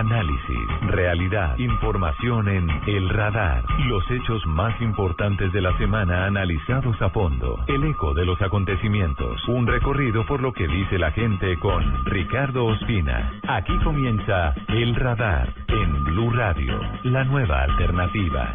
Análisis, realidad, información en El Radar. Los hechos más importantes de la semana analizados a fondo. El eco de los acontecimientos. Un recorrido por lo que dice la gente con Ricardo Ospina. Aquí comienza El Radar en Blue Radio, la nueva alternativa.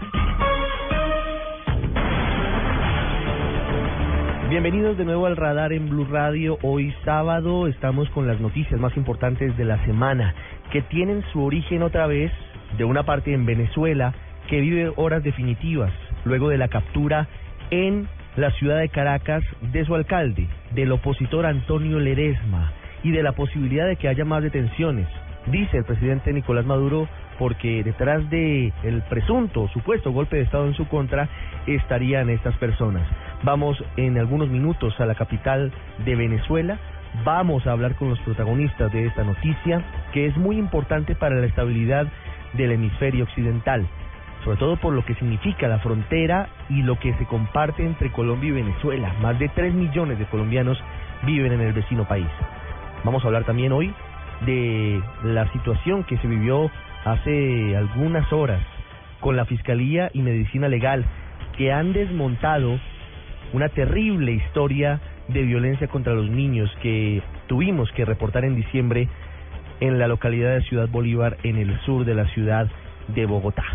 Bienvenidos de nuevo al radar en Blue Radio. Hoy sábado estamos con las noticias más importantes de la semana que tienen su origen otra vez de una parte en Venezuela que vive horas definitivas luego de la captura en la ciudad de Caracas de su alcalde, del opositor Antonio Ledesma y de la posibilidad de que haya más detenciones. Dice el presidente Nicolás Maduro porque detrás de el presunto supuesto golpe de estado en su contra estarían estas personas. Vamos en algunos minutos a la capital de Venezuela. Vamos a hablar con los protagonistas de esta noticia que es muy importante para la estabilidad del hemisferio occidental, sobre todo por lo que significa la frontera y lo que se comparte entre Colombia y Venezuela. Más de 3 millones de colombianos viven en el vecino país. Vamos a hablar también hoy de la situación que se vivió hace algunas horas con la Fiscalía y Medicina Legal que han desmontado una terrible historia de violencia contra los niños que tuvimos que reportar en diciembre en la localidad de Ciudad Bolívar en el sur de la ciudad de Bogotá.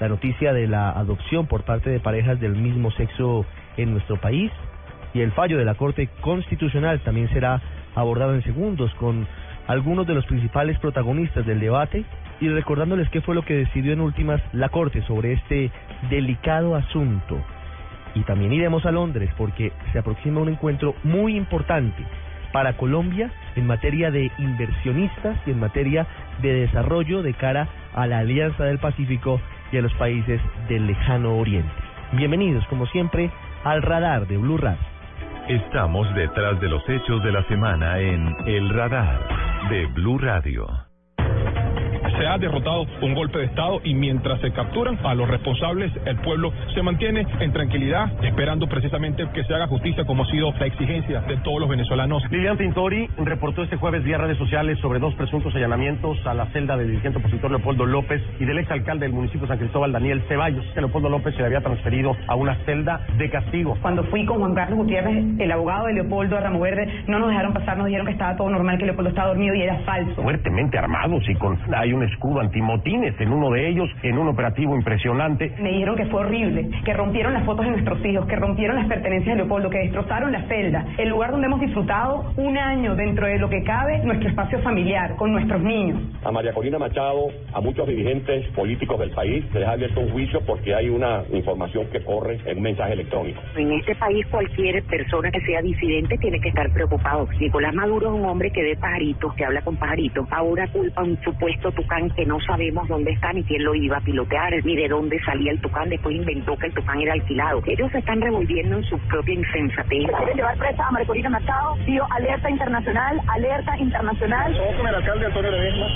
La noticia de la adopción por parte de parejas del mismo sexo en nuestro país y el fallo de la Corte Constitucional también será abordado en segundos con algunos de los principales protagonistas del debate y recordándoles qué fue lo que decidió en últimas la Corte sobre este delicado asunto. Y también iremos a Londres porque se aproxima un encuentro muy importante para Colombia en materia de inversionistas y en materia de desarrollo de cara a la Alianza del Pacífico y a los países del lejano oriente. Bienvenidos, como siempre, al radar de Blue Radio. Estamos detrás de los hechos de la semana en El Radar de Blue Radio se ha derrotado un golpe de Estado y mientras se capturan a los responsables, el pueblo se mantiene en tranquilidad, esperando precisamente que se haga justicia como ha sido la exigencia de todos los venezolanos. Lilian Tintori reportó este jueves vía redes sociales sobre dos presuntos allanamientos a la celda del dirigente opositor Leopoldo López y del exalcalde del municipio de San Cristóbal, Daniel Ceballos, que Leopoldo López se le había transferido a una celda de castigo. Cuando fui con Juan Carlos Gutiérrez, el abogado de Leopoldo de Ramo Verde, no nos dejaron pasar, nos dijeron que estaba todo normal, que Leopoldo estaba dormido y era falso. Fuertemente armados y con hay un escudo antimotines en uno de ellos, en un operativo impresionante. Me dijeron que fue horrible, que rompieron las fotos de nuestros hijos, que rompieron las pertenencias de Leopoldo, que destrozaron la celda, el lugar donde hemos disfrutado un año dentro de lo que cabe nuestro espacio familiar con nuestros niños. A María Corina Machado, a muchos dirigentes políticos del país, se les ha abierto un juicio porque hay una información que corre en un mensaje electrónico. En este país cualquier persona que sea disidente tiene que estar preocupado. Nicolás Maduro es un hombre que ve pajaritos, que habla con pajaritos. Ahora culpa un supuesto tucán que no sabemos dónde está ni quién lo iba a pilotear ni de dónde salía el tucán. Después inventó que el tucán era alquilado. Ellos se están revolviendo en su propia insensatez. Quieren llevar presa a Marcolina Machado. Tío, alerta internacional, alerta internacional. Somos con el alcalde Antonio Ledesma.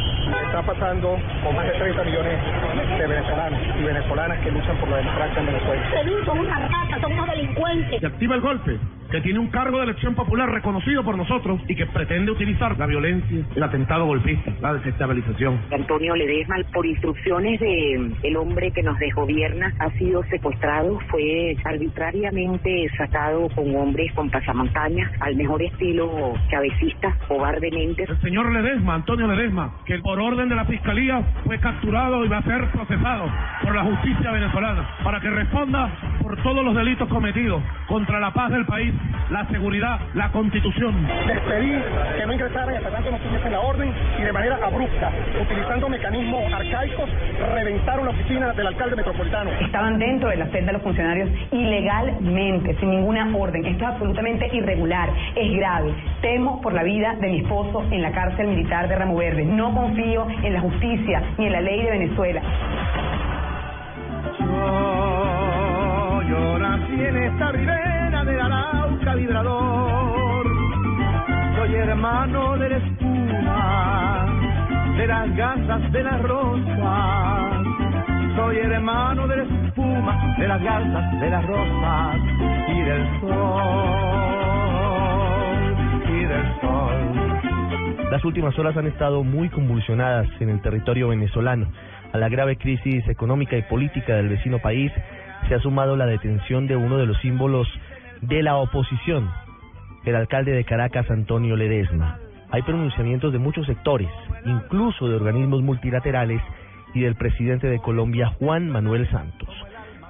Está pasando con más de 30 millones de venezolanos y venezolanas que luchan por la democracia en Venezuela. Son una rata, son unos delincuentes. Se activa el golpe que tiene un cargo de elección popular reconocido por nosotros y que pretende utilizar la violencia, el atentado golpista, la desestabilización. Antonio Ledesma, por instrucciones de el hombre que nos desgobierna, ha sido secuestrado, fue arbitrariamente sacado con hombres con pasamontañas, al mejor estilo cabecista, cobardemente. El señor Ledesma, Antonio Ledesma, que por orden de la fiscalía fue capturado y va a ser procesado por la justicia venezolana para que responda por todos los delitos cometidos contra la paz del país, la seguridad, la constitución. Les pedí que no ingresaran hasta tanto no tuviesen la orden y de manera abrupta, utilizando mecanismos arcaicos, reventaron la oficina del alcalde metropolitano. Estaban dentro de la celda los funcionarios ilegalmente, sin ninguna orden. Esto es absolutamente irregular, es grave. Temo por la vida de mi esposo en la cárcel militar de Ramo Verde. No confío en la justicia ni en la ley de Venezuela. Yo, yo nací en esta ribera del Arauca vibrador. Soy hermano de la espuma, de las garzas de las rosas. Soy hermano de la espuma, de las garzas de las rosas y del sol, y del sol. Las últimas horas han estado muy convulsionadas en el territorio venezolano. A la grave crisis económica y política del vecino país se ha sumado la detención de uno de los símbolos de la oposición, el alcalde de Caracas, Antonio Ledesma. Hay pronunciamientos de muchos sectores, incluso de organismos multilaterales y del presidente de Colombia, Juan Manuel Santos.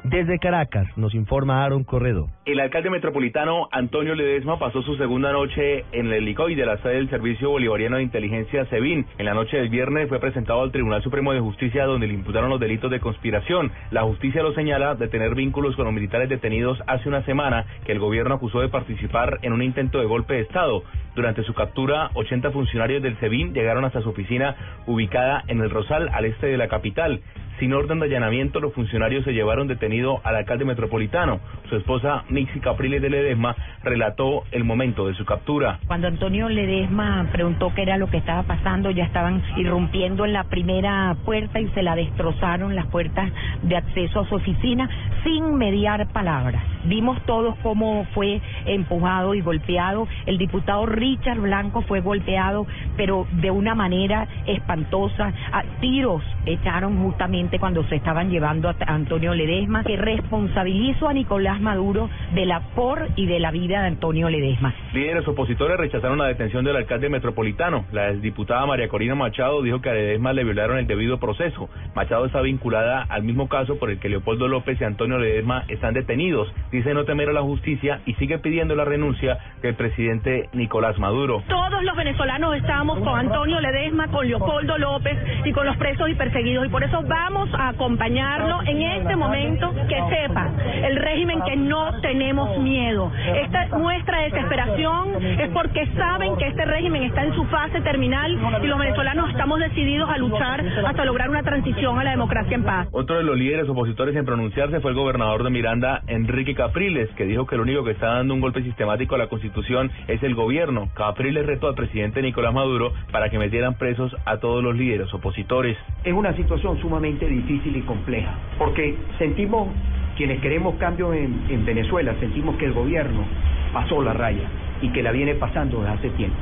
Desde Caracas nos informa Aaron Corredo. El alcalde metropolitano Antonio Ledesma pasó su segunda noche en el helicoide de la sede del Servicio Bolivariano de Inteligencia SEBIN. En la noche del viernes fue presentado al Tribunal Supremo de Justicia donde le imputaron los delitos de conspiración. La justicia lo señala de tener vínculos con los militares detenidos hace una semana que el gobierno acusó de participar en un intento de golpe de Estado. Durante su captura, 80 funcionarios del SEBIN llegaron hasta su oficina ubicada en el Rosal, al este de la capital. Sin orden de allanamiento, los funcionarios se llevaron detenido al alcalde metropolitano. Su esposa, Nixie Capriles de Ledesma, relató el momento de su captura. Cuando Antonio Ledesma preguntó qué era lo que estaba pasando, ya estaban irrumpiendo en la primera puerta y se la destrozaron las puertas de acceso a su oficina sin mediar palabras. Vimos todos cómo fue empujado y golpeado. El diputado Richard Blanco fue golpeado, pero de una manera espantosa. Tiros echaron justamente cuando se estaban llevando a Antonio Ledesma, que responsabilizo a Nicolás Maduro de la por y de la vida de Antonio Ledesma. Líderes opositores rechazaron la detención del alcalde metropolitano. La exdiputada María Corina Machado dijo que a Ledesma le violaron el debido proceso. Machado está vinculada al mismo caso por el que Leopoldo López y Antonio Ledesma están detenidos. Dice no temer a la justicia y sigue pidiendo la renuncia del presidente Nicolás Maduro. Todos los venezolanos estamos con Antonio Ledesma, con Leopoldo López y con los presos y perseguidos y por eso vamos a acompañarlo en este momento que sepa el régimen que no tenemos miedo. Esta nuestra desesperación es porque saben que este régimen está en su fase terminal y los venezolanos estamos decididos a luchar hasta lograr una transición a la democracia en paz. Otro de los líderes opositores en pronunciarse fue el gobernador de Miranda, Enrique Capriles, que dijo que el único que está dando un golpe sistemático a la Constitución es el gobierno. Capriles retó al presidente Nicolás Maduro para que metieran presos a todos los líderes opositores. Es una situación sumamente difícil y compleja, porque sentimos, quienes queremos cambio en, en Venezuela, sentimos que el gobierno pasó la raya y que la viene pasando desde hace tiempo.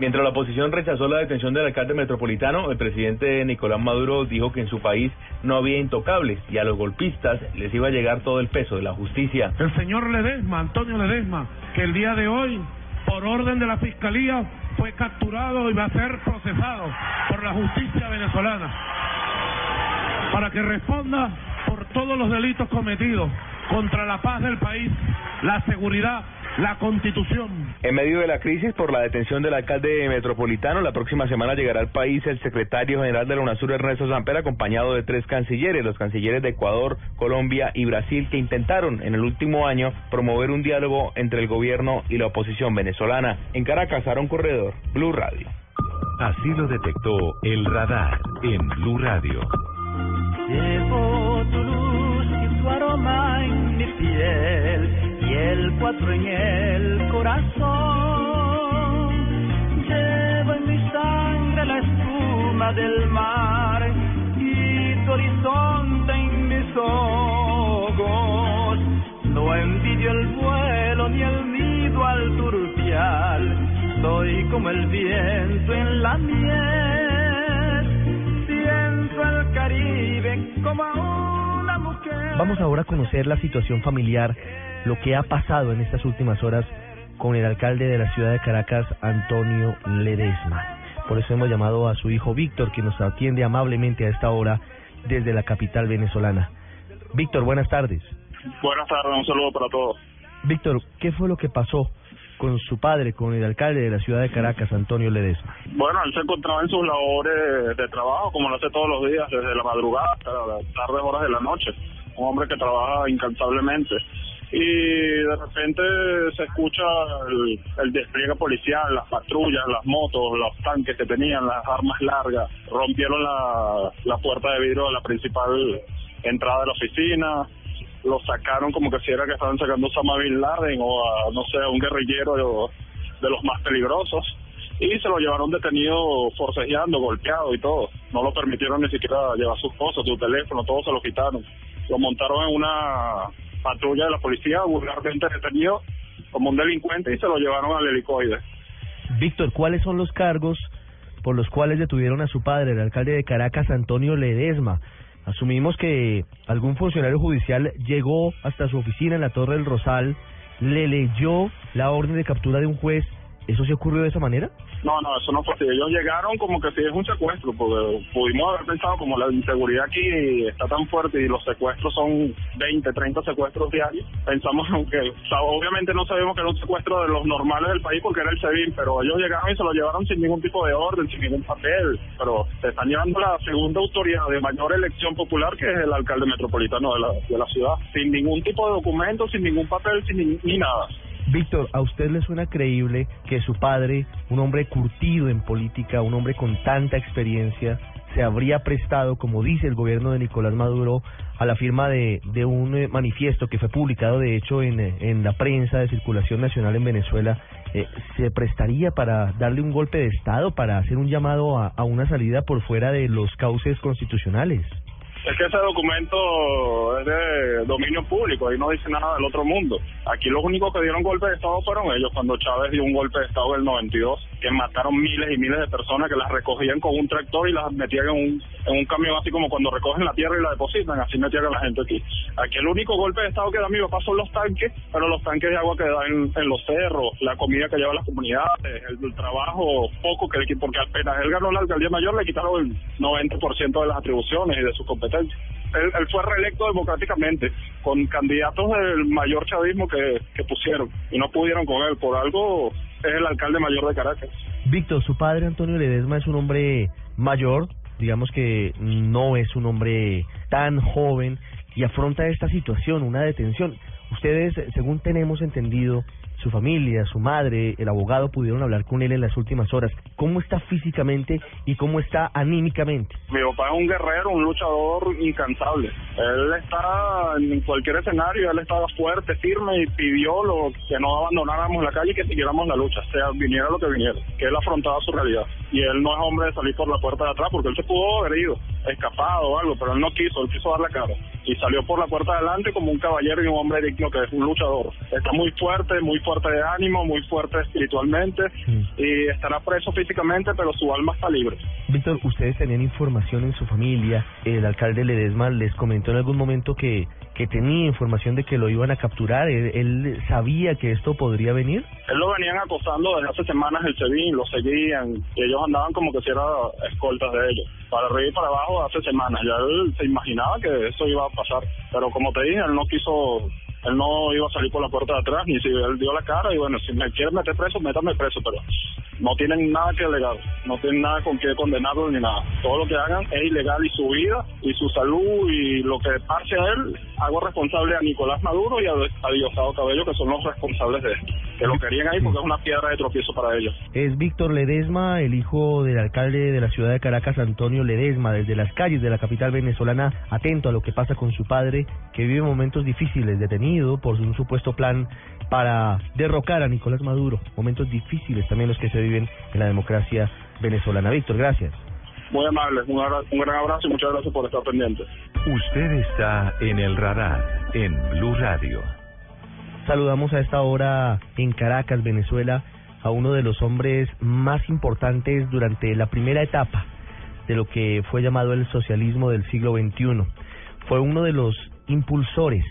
Mientras la oposición rechazó la detención del alcalde metropolitano, el presidente Nicolás Maduro dijo que en su país no había intocables y a los golpistas les iba a llegar todo el peso de la justicia. El señor Ledesma, Antonio Ledesma, que el día de hoy, por orden de la Fiscalía, fue capturado y va a ser procesado por la justicia venezolana para que responda por todos los delitos cometidos contra la paz del país, la seguridad, la constitución. En medio de la crisis por la detención del alcalde metropolitano, la próxima semana llegará al país el secretario general de la UNASUR, Ernesto Samper, acompañado de tres cancilleres, los cancilleres de Ecuador, Colombia y Brasil, que intentaron en el último año promover un diálogo entre el gobierno y la oposición venezolana. En Caracas, Aaron Corredor, Blue Radio. Así lo detectó el radar en Blue Radio. Llevo tu luz y tu aroma en mi piel y el cuatro en el corazón. Llevo en mi sangre la espuma del mar y tu horizonte en mis ojos. No envidio el vuelo ni el nido al turpial, soy como el viento en la miel. Caribe como una mujer. Vamos ahora a conocer la situación familiar, lo que ha pasado en estas últimas horas con el alcalde de la ciudad de Caracas, Antonio Ledesma. Por eso hemos llamado a su hijo Víctor, que nos atiende amablemente a esta hora desde la capital venezolana. Víctor, buenas tardes. Buenas tardes, un saludo para todos. Víctor, ¿qué fue lo que pasó con su padre, con el alcalde de la ciudad de Caracas, Antonio Ledesma? Bueno, él se encontraba en sus labores de trabajo, como lo hace todos los días, desde la madrugada hasta las tardes horas de la noche. Un hombre que trabaja incansablemente. Y de repente se escucha el, el despliegue policial, las patrullas, las motos, los tanques que tenían, las armas largas. Rompieron la, la puerta de vidrio de la principal entrada de la oficina, lo sacaron como que si era que estaban sacando a Osama Bin Laden o a, no sé, a un guerrillero de, los más peligrosos. Y se lo llevaron detenido forcejeando, golpeado y todo. No lo permitieron ni siquiera llevar sus cosas, su teléfono, todo se lo quitaron. Lo montaron en una patrulla de la policía, vulgarmente detenido como un delincuente y se lo llevaron al helicoide. Víctor, ¿cuáles son los cargos por los cuales detuvieron a su padre, el alcalde de Caracas, Antonio Ledesma? Asumimos que algún funcionario judicial llegó hasta su oficina en la Torre del Rosal, le leyó la orden de captura de un juez. ¿Eso se ocurrió de esa manera? No, no, eso no fue así. Ellos llegaron como que si es un secuestro, porque pudimos haber pensado como la inseguridad aquí está tan fuerte y los secuestros son 20, 30 secuestros diarios. Pensamos que, o sea, obviamente no sabíamos que era un secuestro de los normales del país porque era el SEBIN, pero ellos llegaron y se lo llevaron sin ningún tipo de orden, sin ningún papel. Pero se están llevando la segunda autoridad de mayor elección popular, que es el alcalde metropolitano de la, de la ciudad, sin ningún tipo de documento, sin ningún papel, sin ni, ni nada. Víctor, ¿a usted le suena creíble que su padre, un hombre curtido en política, un hombre con tanta experiencia, se habría prestado, como dice el gobierno de Nicolás Maduro, a la firma de, de un eh, manifiesto que fue publicado, de hecho, en, eh, en la prensa de circulación nacional en Venezuela? Eh, ¿Se prestaría para darle un golpe de Estado, para hacer un llamado a, a una salida por fuera de los cauces constitucionales? Es que ese documento es de dominio público, ahí no dice nada del otro mundo. Aquí los únicos que dieron golpe de Estado fueron ellos, cuando Chávez dio un golpe de Estado en el 92, que mataron miles y miles de personas que las recogían con un tractor y las metían en un, en un camión, así como cuando recogen la tierra y la depositan, así metían a la gente aquí. Aquí el único golpe de Estado que da mi papá son los tanques, pero los tanques de agua que dan en, los cerros, la comida que lleva las comunidades, el, el trabajo poco que porque apenas él ganó la alcaldía mayor le quitaron el 90% de las atribuciones y de sus competencias. Él, él, fue reelecto democráticamente con candidatos del mayor chavismo que, que pusieron y no pudieron con él. Por algo es el alcalde mayor de Caracas. Víctor, su padre Antonio Ledesma es un hombre mayor, digamos que no es un hombre tan joven y afronta esta situación, una detención. Ustedes, según tenemos entendido, su familia, su madre, el abogado pudieron hablar con él en las últimas horas. ¿Cómo está físicamente y cómo está anímicamente? Mi papá es un guerrero, un luchador incansable. Él está en cualquier escenario, él estaba fuerte, firme y pidió lo, que no abandonáramos la calle y que siguiéramos la lucha, sea viniera lo que viniera, que él afrontaba su realidad. Y él no es hombre de salir por la puerta de atrás porque él se pudo haber ido, escapado o algo, pero él no quiso, él quiso dar la cara. Y salió por la puerta de adelante como un caballero y un hombre digno que es un luchador. Está muy fuerte, muy fuerte de ánimo, muy fuerte espiritualmente y estará preso físicamente, pero su alma está libre. Víctor, ustedes tenían información en su familia, el alcalde Ledesma les comentó en algún momento que, que tenía información de que lo iban a capturar, ¿Él, él sabía que esto podría venir. Él lo venían acosando desde hace semanas el SEBIN, lo seguían, y andaban como que si eran escoltas de ellos, para arriba y para abajo hace semanas, ya él se imaginaba que eso iba a pasar, pero como te dije, él no quiso él no iba a salir por la puerta de atrás, ni si él dio la cara, y bueno, si me quiere meter preso, métame preso, pero no tienen nada que alegar, no tienen nada con qué condenarlo ni nada. Todo lo que hagan es ilegal y su vida y su salud y lo que pase a él, hago responsable a Nicolás Maduro y a, a Diosdado Cabello, que son los responsables de esto, que lo querían ahí porque es una piedra de tropiezo para ellos. Es Víctor Ledesma, el hijo del alcalde de la ciudad de Caracas, Antonio Ledesma, desde las calles de la capital venezolana, atento a lo que pasa con su padre, que vive momentos difíciles, detenido por un supuesto plan para derrocar a Nicolás Maduro. Momentos difíciles también los que se viven en la democracia venezolana. Víctor, gracias. Muy amable, un, un gran abrazo y muchas gracias por estar pendiente. Usted está en el radar en Blue Radio. Saludamos a esta hora en Caracas, Venezuela, a uno de los hombres más importantes durante la primera etapa de lo que fue llamado el socialismo del siglo XXI. Fue uno de los impulsores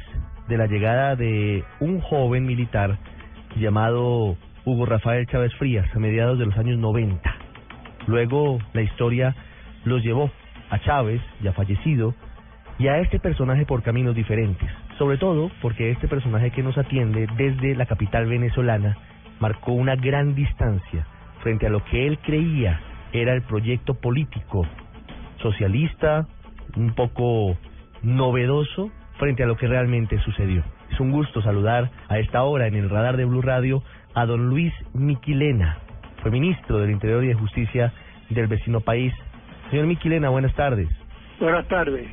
de la llegada de un joven militar llamado Hugo Rafael Chávez Frías a mediados de los años 90. Luego la historia los llevó a Chávez, ya fallecido, y a este personaje por caminos diferentes. Sobre todo porque este personaje que nos atiende desde la capital venezolana marcó una gran distancia frente a lo que él creía era el proyecto político socialista, un poco novedoso frente a lo que realmente sucedió. Es un gusto saludar a esta hora en el radar de Blue Radio a don Luis Miquilena, fue ministro del Interior y de Justicia del vecino país. Señor Miquilena, buenas tardes. Buenas tardes.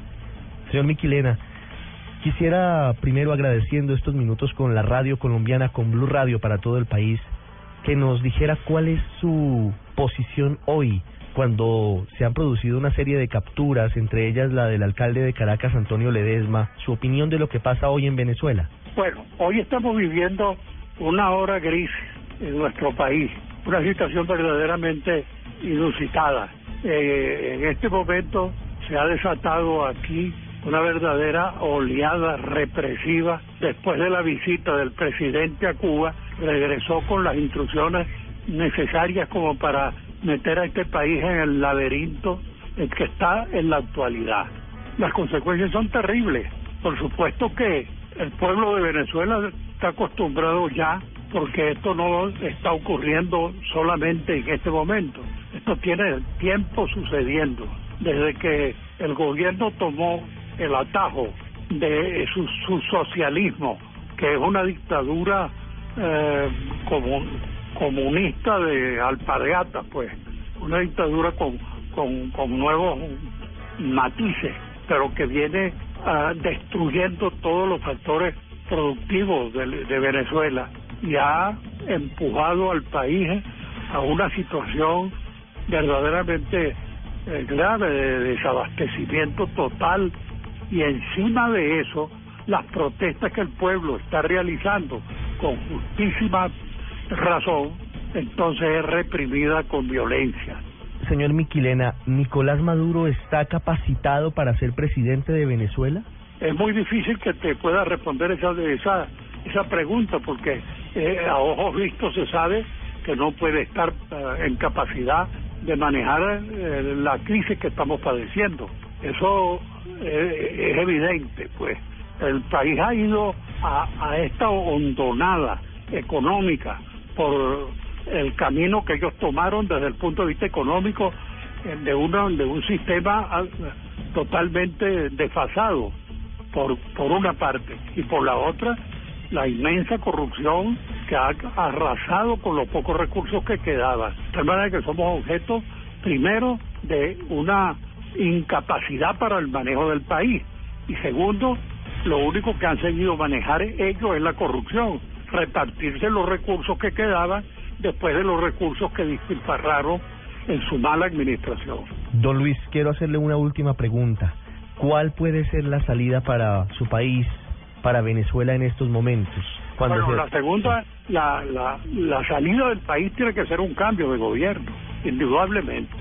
Señor Miquilena, quisiera primero agradeciendo estos minutos con la radio colombiana, con Blue Radio para todo el país, que nos dijera cuál es su posición hoy cuando se han producido una serie de capturas, entre ellas la del alcalde de Caracas, Antonio Ledesma, su opinión de lo que pasa hoy en Venezuela. Bueno, hoy estamos viviendo una hora gris en nuestro país, una situación verdaderamente inusitada. Eh, en este momento se ha desatado aquí una verdadera oleada represiva. Después de la visita del presidente a Cuba, regresó con las instrucciones necesarias como para meter a este país en el laberinto en que está en la actualidad. Las consecuencias son terribles. Por supuesto que el pueblo de Venezuela está acostumbrado ya, porque esto no está ocurriendo solamente en este momento. Esto tiene tiempo sucediendo. Desde que el gobierno tomó el atajo de su, su socialismo, que es una dictadura eh, como comunista de alpargata, pues, una dictadura con, con, nuevos matices, pero que viene ah, destruyendo todos los factores productivos de, de Venezuela y ha empujado al país a una situación verdaderamente eh, grave de desabastecimiento total y encima de eso las protestas que el pueblo está realizando con justísima razón, entonces es reprimida con violencia. Señor Miquilena, ¿Nicolás Maduro está capacitado para ser presidente de Venezuela? Es muy difícil que te pueda responder esa esa, esa pregunta porque eh, a ojos vistos se sabe que no puede estar eh, en capacidad de manejar eh, la crisis que estamos padeciendo. Eso es evidente, pues. El país ha ido a, a esta hondonada económica por el camino que ellos tomaron desde el punto de vista económico de, una, de un sistema totalmente desfasado, por, por una parte, y por la otra, la inmensa corrupción que ha arrasado con los pocos recursos que quedaban. De manera que somos objeto, primero, de una incapacidad para el manejo del país, y segundo, lo único que han seguido manejar ellos es la corrupción repartirse los recursos que quedaban después de los recursos que despilfarraron en su mala administración. Don Luis, quiero hacerle una última pregunta. ¿Cuál puede ser la salida para su país, para Venezuela en estos momentos? bueno, la segunda, la, la, la salida del país tiene que ser un cambio de gobierno, indudablemente.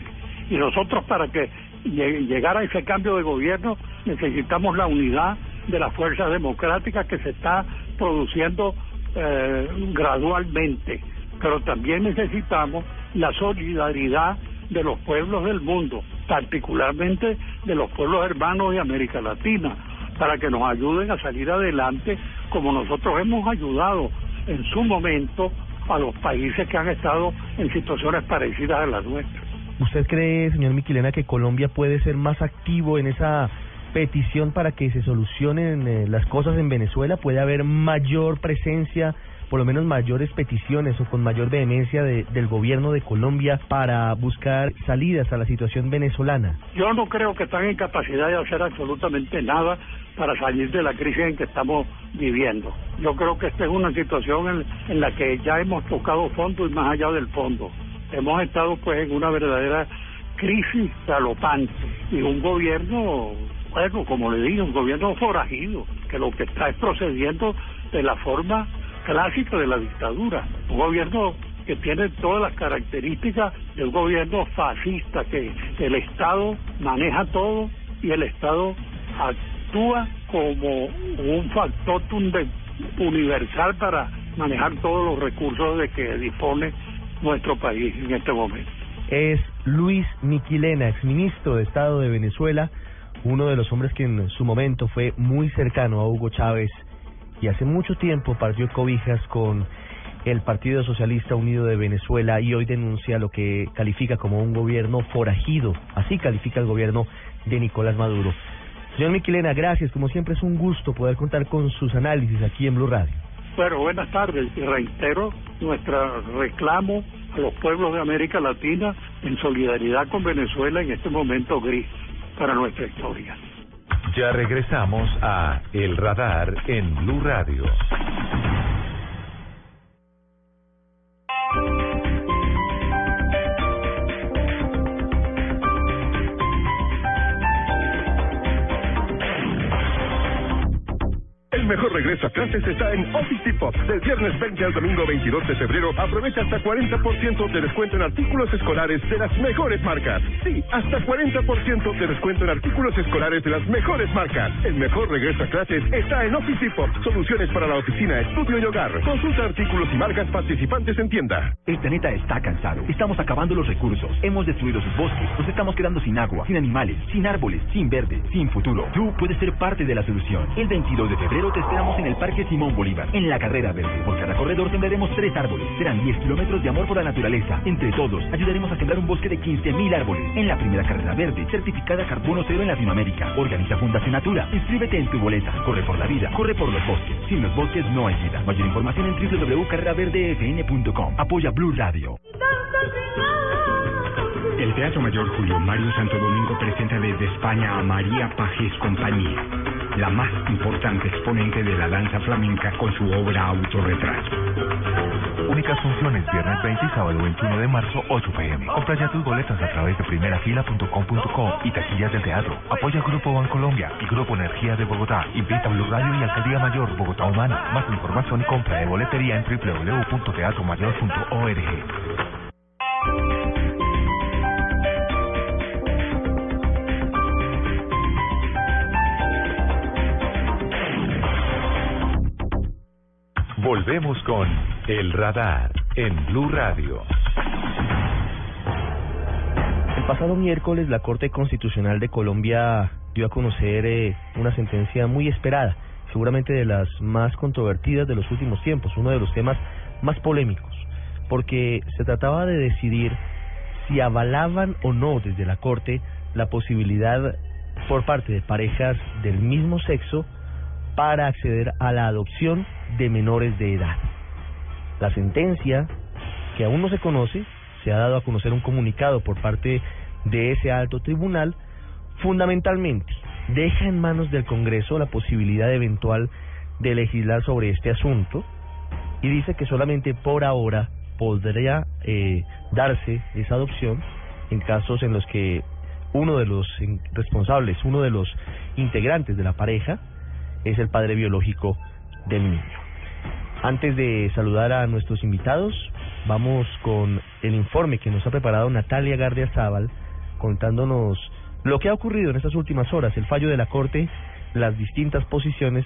Y nosotros para que llegar a ese cambio de gobierno necesitamos la unidad de las fuerzas democráticas que se está produciendo eh, gradualmente, pero también necesitamos la solidaridad de los pueblos del mundo, particularmente de los pueblos hermanos de América Latina, para que nos ayuden a salir adelante como nosotros hemos ayudado en su momento a los países que han estado en situaciones parecidas a las nuestras. ¿Usted cree, señor Miquilena, que Colombia puede ser más activo en esa petición para que se solucionen eh, las cosas en Venezuela? ¿Puede haber mayor presencia, por lo menos mayores peticiones o con mayor vehemencia de, del gobierno de Colombia para buscar salidas a la situación venezolana? Yo no creo que están en capacidad de hacer absolutamente nada para salir de la crisis en que estamos viviendo. Yo creo que esta es una situación en, en la que ya hemos tocado fondo y más allá del fondo. Hemos estado pues en una verdadera crisis galopante y un gobierno bueno, como le digo, un gobierno forajido, que lo que está es procediendo de la forma clásica de la dictadura. Un gobierno que tiene todas las características de un gobierno fascista, que el Estado maneja todo y el Estado actúa como un factor universal para manejar todos los recursos de que dispone nuestro país en este momento. Es Luis Miquilena, exministro de Estado de Venezuela uno de los hombres que en su momento fue muy cercano a Hugo Chávez y hace mucho tiempo partió cobijas con el Partido Socialista Unido de Venezuela y hoy denuncia lo que califica como un gobierno forajido. Así califica el gobierno de Nicolás Maduro. Señor Miquilena, gracias. Como siempre es un gusto poder contar con sus análisis aquí en Blue Radio. Bueno, buenas tardes reitero nuestro reclamo a los pueblos de América Latina en solidaridad con Venezuela en este momento gris para nuestra historia. Ya regresamos a El Radar en Blue Radio. El mejor regreso a clases está en Office Depot. Del viernes 20 al domingo 22 de febrero, aprovecha hasta 40% de descuento en artículos escolares de las mejores marcas. Sí, hasta 40% de descuento en artículos escolares de las mejores marcas. El mejor regreso a clases está en Office Depot. Soluciones para la oficina, estudio y hogar. Consulta artículos y marcas participantes en tienda. El planeta está cansado. Estamos acabando los recursos. Hemos destruido sus bosques. Nos estamos quedando sin agua, sin animales, sin árboles, sin verde, sin futuro. Tú puedes ser parte de la solución. El 22 de febrero te esperamos en el Parque Simón Bolívar, en la carrera verde. Por cada corredor sembraremos tres árboles. Serán 10 kilómetros de amor por la naturaleza. Entre todos, ayudaremos a sembrar un bosque de 15.000 árboles. En la primera carrera verde, certificada carbono cero en Latinoamérica. Organiza Fundación Natura. Inscríbete en tu boleta. Corre por la vida. Corre por los bosques. Sin los bosques no hay vida. Mayor información en www.carreraverdefn.com. Apoya Blue Radio. El Teatro Mayor Julio Mario Santo Domingo presenta desde España a María Pajes Compañía, la más importante exponente de la danza flamenca con su obra Autorretrato. Únicas funciones viernes 20 y sábado 21 de marzo, 8 pm. Compra ya tus boletas a través de primerafila.com.co y taquillas del teatro. Apoya Grupo Bancolombia y Grupo Energía de Bogotá. Invita a Blue Radio y Alcaldía Mayor Bogotá Humana. Más información y compra de boletería en www.teatromayor.org. Volvemos con El Radar en Blue Radio. El pasado miércoles la Corte Constitucional de Colombia dio a conocer eh, una sentencia muy esperada, seguramente de las más controvertidas de los últimos tiempos, uno de los temas más polémicos, porque se trataba de decidir si avalaban o no desde la Corte la posibilidad por parte de parejas del mismo sexo para acceder a la adopción de menores de edad. La sentencia, que aún no se conoce, se ha dado a conocer un comunicado por parte de ese alto tribunal, fundamentalmente deja en manos del Congreso la posibilidad eventual de legislar sobre este asunto y dice que solamente por ahora podría eh, darse esa adopción en casos en los que uno de los responsables, uno de los integrantes de la pareja, es el padre biológico del niño. Antes de saludar a nuestros invitados, vamos con el informe que nos ha preparado Natalia Gardia Zaval, contándonos lo que ha ocurrido en estas últimas horas, el fallo de la Corte, las distintas posiciones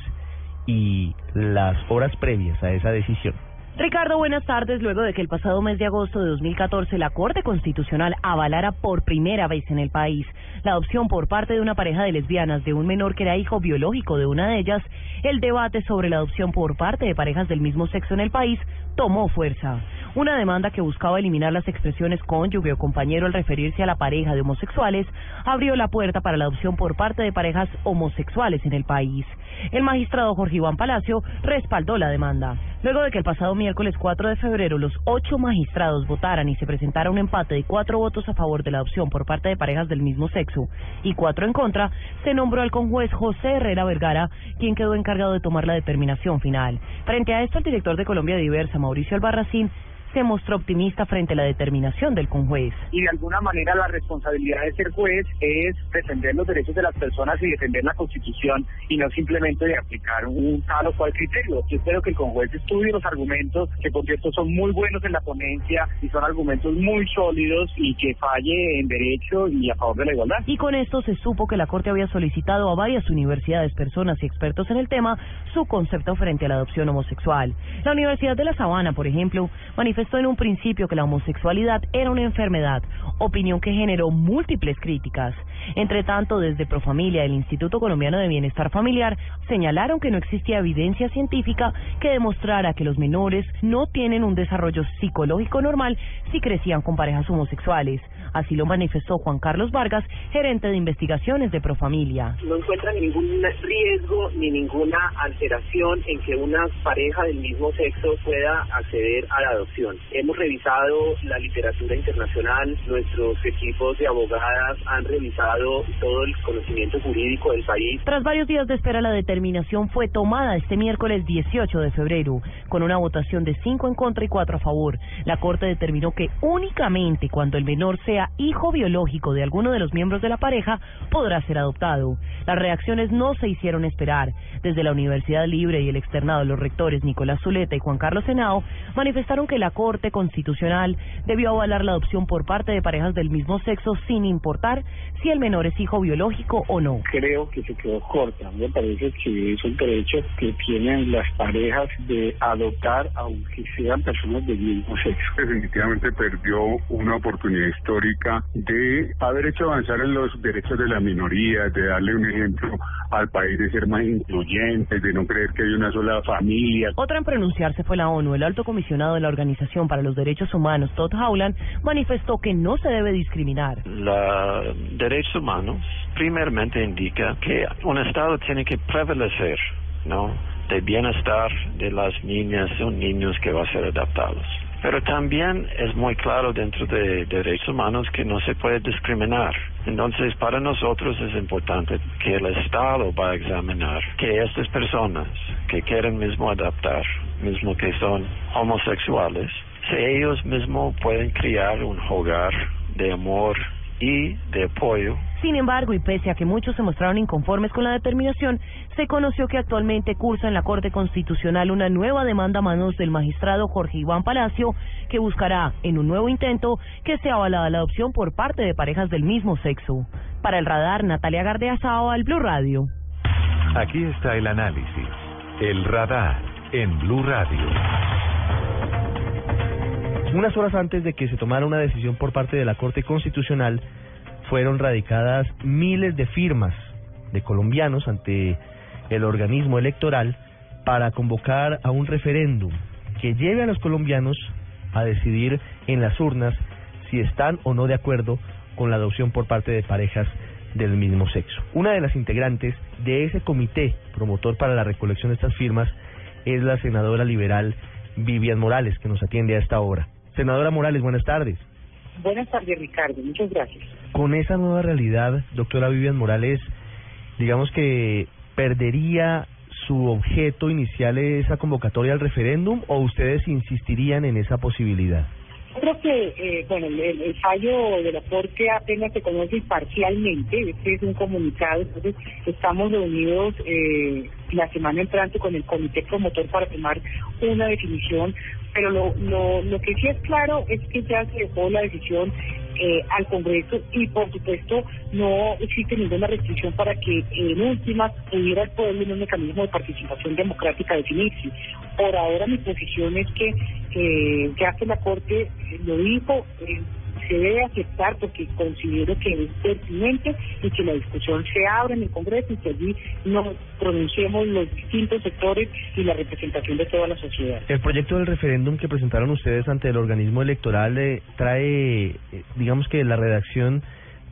y las horas previas a esa decisión. Ricardo, buenas tardes. Luego de que el pasado mes de agosto de 2014 la Corte Constitucional avalara por primera vez en el país la adopción por parte de una pareja de lesbianas de un menor que era hijo biológico de una de ellas, el debate sobre la adopción por parte de parejas del mismo sexo en el país tomó fuerza. Una demanda que buscaba eliminar las expresiones cónyuge o compañero al referirse a la pareja de homosexuales abrió la puerta para la adopción por parte de parejas homosexuales en el país. El magistrado Jorge Iván Palacio respaldó la demanda. Luego de que el pasado miércoles 4 de febrero los ocho magistrados votaran y se presentara un empate de cuatro votos a favor de la adopción por parte de parejas del mismo sexo y cuatro en contra, se nombró al conjuez José Herrera Vergara, quien quedó encargado de tomar la determinación final. Frente a esto, el director de Colombia Diversa, Mauricio Albarracín, se mostró optimista frente a la determinación del conjuez. Y de alguna manera la responsabilidad de ser juez es defender los derechos de las personas y defender la Constitución y no simplemente de aplicar un tal o cual criterio. Yo espero que el conjuez estudie los argumentos, que por cierto son muy buenos en la ponencia y son argumentos muy sólidos y que falle en derecho y a favor de la igualdad. Y con esto se supo que la Corte había solicitado a varias universidades, personas y expertos en el tema su concepto frente a la adopción homosexual. La Universidad de La Sabana, por ejemplo, manifestó en un principio que la homosexualidad era una enfermedad, opinión que generó múltiples críticas. Entre tanto, desde Profamilia, el Instituto Colombiano de Bienestar Familiar, señalaron que no existía evidencia científica que demostrara que los menores no tienen un desarrollo psicológico normal si crecían con parejas homosexuales. Así lo manifestó Juan Carlos Vargas, gerente de investigaciones de Profamilia. No encuentran ningún riesgo ni ninguna alteración en que una pareja del mismo sexo pueda acceder a la adopción. Hemos revisado la literatura internacional, nuestros equipos de abogadas han revisado todo el conocimiento jurídico del país. Tras varios días de espera, la determinación fue tomada este miércoles 18 de febrero, con una votación de 5 en contra y 4 a favor. La Corte determinó que únicamente cuando el menor sea hijo biológico de alguno de los miembros de la pareja podrá ser adoptado. Las reacciones no se hicieron esperar. Desde la Universidad Libre y el externado, los rectores Nicolás Zuleta y Juan Carlos Senao manifestaron que la Corte Constitucional debió avalar la adopción por parte de parejas del mismo sexo sin importar si el menor es hijo biológico o no. Creo que se quedó corta. Me parece que es un derecho que tienen las parejas de adoptar aunque sean personas del mismo sexo. Definitivamente perdió una oportunidad histórica de haber hecho avanzar en los derechos de la minoría, de darle un ejemplo al país de ser más incluyente, de no creer que hay una sola familia. Otra en pronunciarse fue la ONU. El alto comisionado de la Organización para los Derechos Humanos, Todd Howland, manifestó que no se debe discriminar. Los derechos humanos primeramente indica que un Estado tiene que prevalecer, ¿no? De bienestar de las niñas o niños que van a ser adaptados. Pero también es muy claro dentro de derechos humanos que no se puede discriminar. Entonces, para nosotros es importante que el Estado va a examinar que estas personas que quieren mismo adaptar, mismo que son homosexuales, si ellos mismos pueden crear un hogar de amor y de apoyo Sin embargo, y pese a que muchos se mostraron inconformes con la determinación, se conoció que actualmente cursa en la Corte Constitucional una nueva demanda a manos del magistrado Jorge Iván Palacio, que buscará, en un nuevo intento, que sea avalada la adopción por parte de parejas del mismo sexo. Para el radar, Natalia Gardeazao, al Blue Radio. Aquí está el análisis. El radar en Blue Radio. Unas horas antes de que se tomara una decisión por parte de la Corte Constitucional, fueron radicadas miles de firmas de colombianos ante el organismo electoral para convocar a un referéndum que lleve a los colombianos a decidir en las urnas si están o no de acuerdo con la adopción por parte de parejas del mismo sexo. Una de las integrantes de ese comité promotor para la recolección de estas firmas es la senadora liberal Vivian Morales, que nos atiende a esta hora. Senadora Morales, buenas tardes. Buenas tardes, Ricardo. Muchas gracias. Con esa nueva realidad, doctora Vivian Morales, digamos que perdería su objeto inicial esa convocatoria al referéndum o ustedes insistirían en esa posibilidad? Yo creo que, eh, bueno, el, el fallo de la Corte apenas se conoce parcialmente, este es un comunicado, entonces estamos reunidos eh, la semana entrante con el comité promotor para tomar una definición, pero lo, lo, lo que sí es claro es que ya se dejó la decisión eh, al Congreso y por supuesto no existe ninguna restricción para que en últimas pudiera el pueblo en un mecanismo de participación democrática definirse. Por ahora mi posición es que eh, ya que la Corte lo dijo, eh, se debe aceptar porque considero que es pertinente y que la discusión se abra en el Congreso y que allí nos pronunciemos los distintos sectores y la representación de toda la sociedad. El proyecto del referéndum que presentaron ustedes ante el organismo electoral eh, trae, eh, digamos que la redacción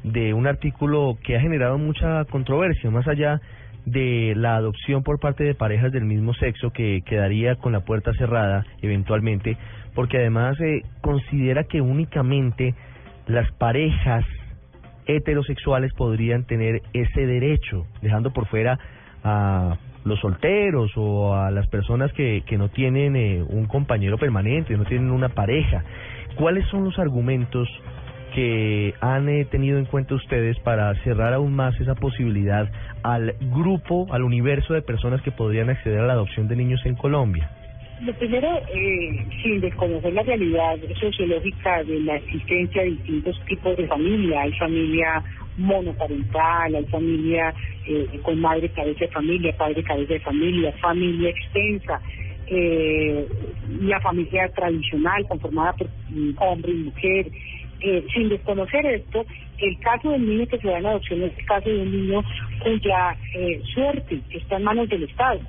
de un artículo que ha generado mucha controversia, más allá de la adopción por parte de parejas del mismo sexo que quedaría con la puerta cerrada eventualmente, porque además eh, considera que únicamente las parejas heterosexuales podrían tener ese derecho, dejando por fuera a los solteros o a las personas que, que no tienen eh, un compañero permanente, no tienen una pareja. ¿Cuáles son los argumentos que han eh, tenido en cuenta ustedes para cerrar aún más esa posibilidad al grupo, al universo de personas que podrían acceder a la adopción de niños en Colombia? Lo primero, eh, sin desconocer la realidad sociológica de la existencia de distintos tipos de familia, hay familia monoparental, hay familia eh, con madre cabeza de familia, padre cabeza de familia, familia extensa, eh, la familia tradicional conformada por mm, hombre y mujer, eh, sin desconocer esto, el caso del niño que se da en adopción es el caso de un niño cuya eh, suerte está en manos del Estado,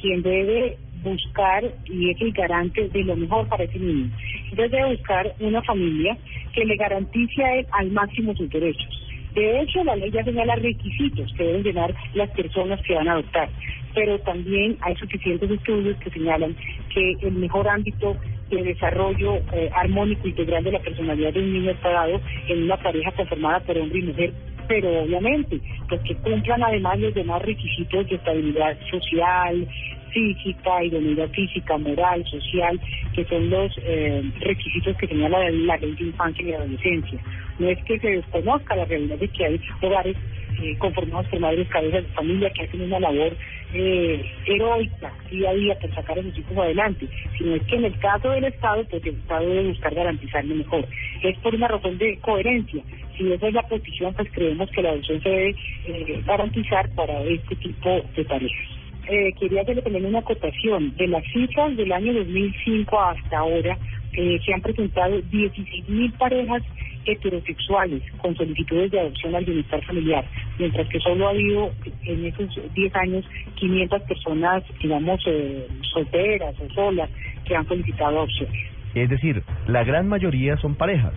quien debe buscar y es el garante de lo mejor para ese niño. Entonces debe buscar una familia que le garantice a él al máximo sus derechos. De hecho, la ley ya señala requisitos que deben llenar las personas que van a adoptar, pero también hay suficientes estudios que señalan que el mejor ámbito de desarrollo eh, armónico integral de la personalidad de un niño está dado en una pareja conformada por hombre y mujer pero obviamente, pues que cumplan además los demás requisitos de estabilidad social, física, idoneidad física, moral, social, que son los eh, requisitos que tenía la, ley de infancia y de adolescencia. No es que se desconozca la realidad de que hay hogares eh, conformados por madres cabezas de familia que hacen una labor eh, heroica día a día por sacar a sus hijos adelante, sino es que en el caso del Estado, pues el Estado debe buscar garantizarlo mejor. Es por una razón de coherencia. Si esa es la posición, pues creemos que la adopción se debe eh, garantizar para este tipo de parejas. Eh, quería hacerle también una acotación. De las cifras del año 2005 hasta ahora, eh, se han presentado 16.000 parejas heterosexuales con solicitudes de adopción al bienestar familiar, mientras que solo ha habido en esos 10 años 500 personas, digamos, eh, solteras o solas que han solicitado adopción. Es decir, la gran mayoría son parejas.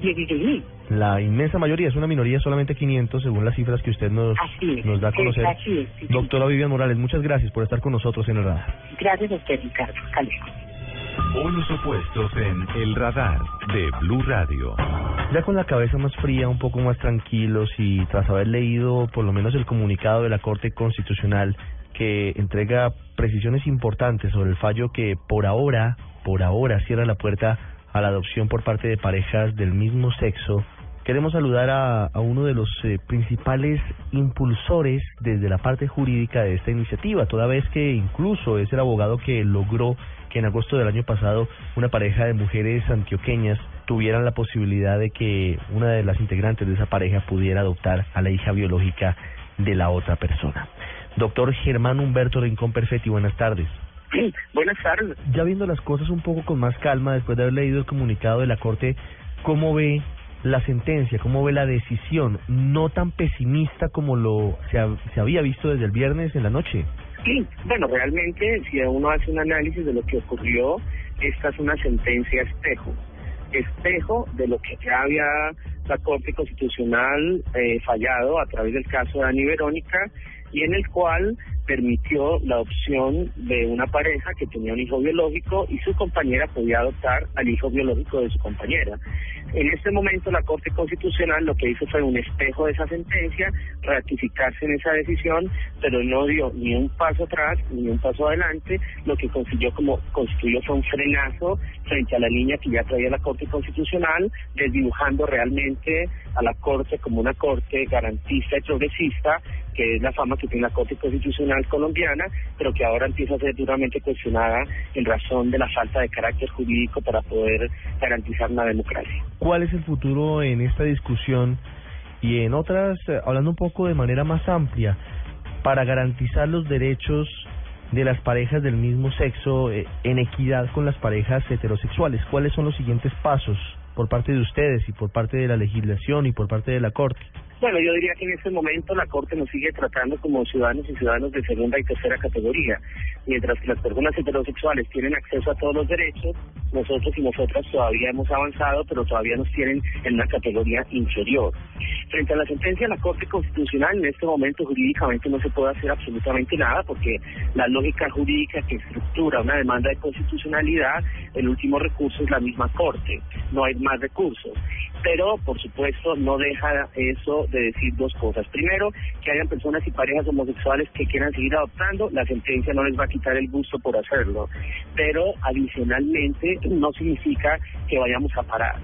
16.000. La inmensa mayoría es una minoría, solamente 500, según las cifras que usted nos, Así es, nos da a conocer. así es, sí, sí. Doctora Vivian Morales, muchas gracias por estar con nosotros en el radar. Gracias a usted, Ricardo. Luego. Polos opuestos en El Radar de Blue Radio. Ya con la cabeza más fría, un poco más tranquilos y tras haber leído por lo menos el comunicado de la Corte Constitucional que entrega precisiones importantes sobre el fallo que por ahora, por ahora cierra la puerta a la adopción por parte de parejas del mismo sexo, queremos saludar a, a uno de los eh, principales impulsores desde la parte jurídica de esta iniciativa, toda vez que incluso es el abogado que logró que en agosto del año pasado una pareja de mujeres antioqueñas tuvieran la posibilidad de que una de las integrantes de esa pareja pudiera adoptar a la hija biológica de la otra persona. Doctor Germán Humberto Rincón Perfetti, buenas tardes. Buenas tardes. Ya viendo las cosas un poco con más calma, después de haber leído el comunicado de la Corte, ¿cómo ve la sentencia, cómo ve la decisión, no tan pesimista como lo se, ha- se había visto desde el viernes en la noche? Sí, bueno, realmente si uno hace un análisis de lo que ocurrió, esta es una sentencia espejo. Espejo de lo que ya había la Corte Constitucional eh, fallado a través del caso de Ani Verónica y en el cual permitió la opción de una pareja que tenía un hijo biológico y su compañera podía adoptar al hijo biológico de su compañera. En este momento la Corte Constitucional lo que hizo fue un espejo de esa sentencia, ratificarse en esa decisión, pero no dio ni un paso atrás ni un paso adelante, lo que consiguió como constituyó fue un frenazo frente a la línea que ya traía la Corte Constitucional, desdibujando realmente a la Corte como una Corte garantista y progresista, que es la fama que tiene la Corte Constitucional colombiana, pero que ahora empieza a ser duramente cuestionada en razón de la falta de carácter jurídico para poder garantizar una democracia. ¿Cuál es el futuro en esta discusión y en otras, eh, hablando un poco de manera más amplia, para garantizar los derechos de las parejas del mismo sexo eh, en equidad con las parejas heterosexuales? ¿Cuáles son los siguientes pasos por parte de ustedes y por parte de la legislación y por parte de la Corte? Bueno, yo diría que en este momento la Corte nos sigue tratando como ciudadanos y ciudadanos de segunda y tercera categoría. Mientras que las personas heterosexuales tienen acceso a todos los derechos, nosotros y nosotras todavía hemos avanzado, pero todavía nos tienen en una categoría inferior. Frente a la sentencia de la Corte Constitucional, en este momento jurídicamente no se puede hacer absolutamente nada porque la lógica jurídica que estructura una demanda de constitucionalidad, el último recurso es la misma Corte, no hay más recursos. Pero, por supuesto, no deja eso de decir dos cosas. Primero, que hayan personas y parejas homosexuales que quieran seguir adoptando, la sentencia no les va a quitar el gusto por hacerlo. Pero, adicionalmente, no significa que vayamos a parar.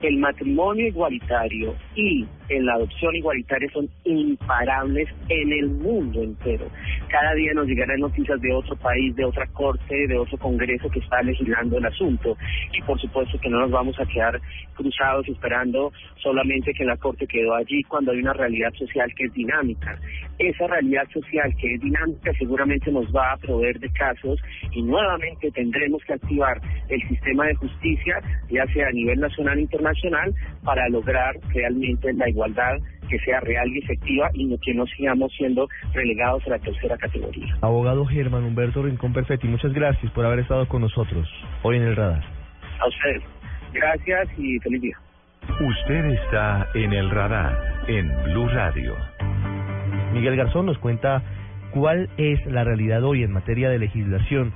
El matrimonio igualitario y la adopción igualitaria son imparables en el mundo entero. cada día nos llegarán noticias de otro país, de otra corte, de otro congreso que está legislando el asunto. Y por supuesto que no nos vamos a quedar cruzados esperando solamente que la corte quedó allí cuando hay una realidad social que es dinámica. Esa realidad social que es dinámica seguramente nos va a proveer de casos y nuevamente tendremos que activar el sistema de justicia, ya sea a nivel nacional e internacional, para lograr realmente la igualdad que sea real y efectiva y no que no sigamos siendo relegados a la tercera categoría. Abogado Germán Humberto Rincón Perfetti, muchas gracias por haber estado con nosotros hoy en el radar. A ustedes. Gracias y feliz día. Usted está en el radar en Blue Radio. Miguel Garzón nos cuenta cuál es la realidad hoy en materia de legislación